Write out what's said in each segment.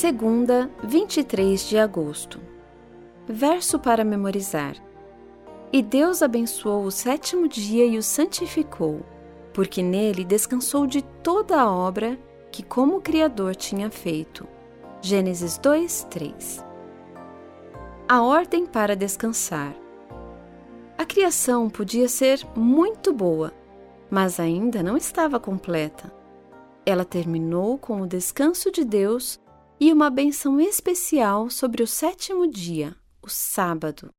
Segunda, 23 de agosto. Verso para memorizar. E Deus abençoou o sétimo dia e o santificou, porque nele descansou de toda a obra que como Criador tinha feito. Gênesis 2, 3. A ordem para descansar. A criação podia ser muito boa, mas ainda não estava completa. Ela terminou com o descanso de Deus e uma benção especial sobre o sétimo dia, o sábado.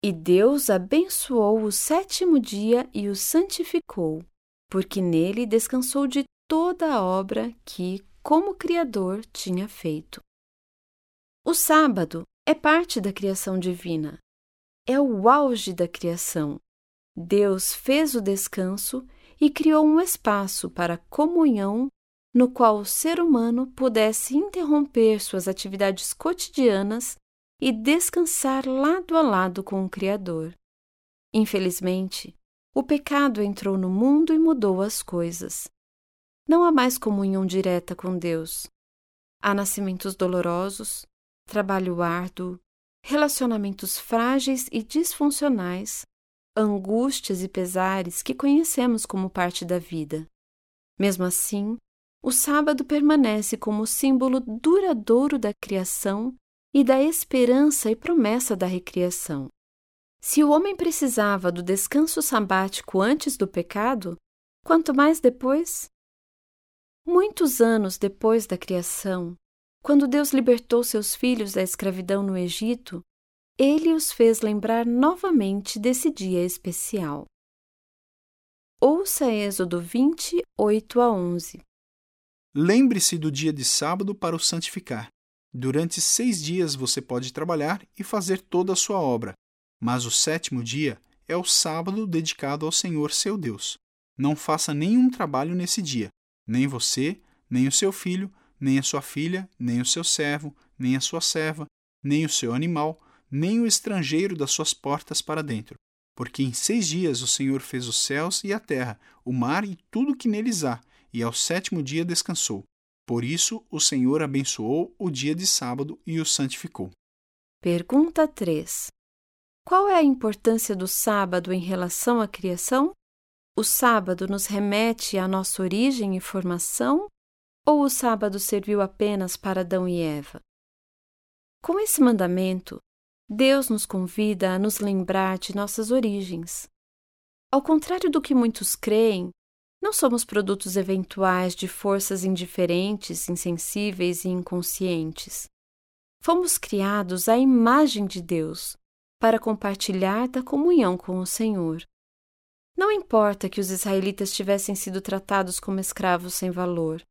E Deus abençoou o sétimo dia e o santificou, porque nele descansou de toda a obra que, como Criador, tinha feito. O sábado é parte da criação divina. É o auge da criação. Deus fez o descanso e criou um espaço para comunhão no qual o ser humano pudesse interromper suas atividades cotidianas e descansar lado a lado com o Criador. Infelizmente, o pecado entrou no mundo e mudou as coisas. Não há mais comunhão direta com Deus. Há nascimentos dolorosos, trabalho árduo, relacionamentos frágeis e disfuncionais, angústias e pesares que conhecemos como parte da vida. Mesmo assim, o sábado permanece como símbolo duradouro da criação e da esperança e promessa da recriação. Se o homem precisava do descanso sabático antes do pecado, quanto mais depois? Muitos anos depois da criação, quando Deus libertou seus filhos da escravidão no Egito, ele os fez lembrar novamente desse dia especial. Ouça Êxodo 20, 8 a 11. Lembre-se do dia de sábado para o santificar. Durante seis dias você pode trabalhar e fazer toda a sua obra, mas o sétimo dia é o sábado dedicado ao Senhor seu Deus. Não faça nenhum trabalho nesse dia, nem você, nem o seu filho, nem a sua filha, nem o seu servo, nem a sua serva, nem o seu animal, nem o estrangeiro das suas portas para dentro. Porque em seis dias o Senhor fez os céus e a terra, o mar e tudo que neles há, e ao sétimo dia descansou. Por isso o Senhor abençoou o dia de sábado e o santificou. Pergunta 3. Qual é a importância do sábado em relação à criação? O sábado nos remete à nossa origem e formação? Ou o sábado serviu apenas para Adão e Eva? Com esse mandamento, Deus nos convida a nos lembrar de nossas origens. Ao contrário do que muitos creem, não somos produtos eventuais de forças indiferentes, insensíveis e inconscientes. Fomos criados à imagem de Deus, para compartilhar da comunhão com o Senhor. Não importa que os israelitas tivessem sido tratados como escravos sem valor.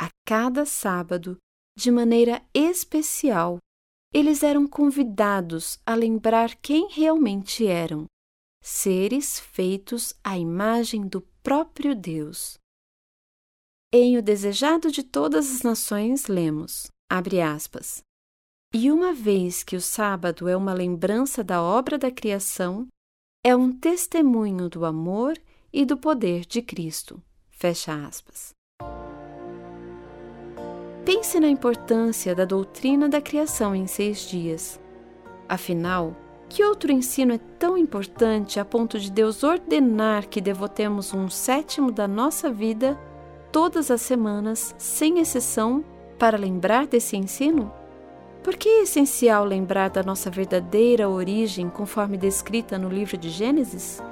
A cada sábado, de maneira especial, eles eram convidados a lembrar quem realmente eram seres feitos à imagem do próprio Deus. Em O Desejado de Todas as Nações, lemos, abre aspas, e uma vez que o sábado é uma lembrança da obra da criação, é um testemunho do amor e do poder de Cristo. Fecha aspas. Pense na importância da doutrina da criação em seis dias. Afinal, que outro ensino é tão importante a ponto de Deus ordenar que devotemos um sétimo da nossa vida todas as semanas, sem exceção, para lembrar desse ensino? Por que é essencial lembrar da nossa verdadeira origem conforme descrita no livro de Gênesis?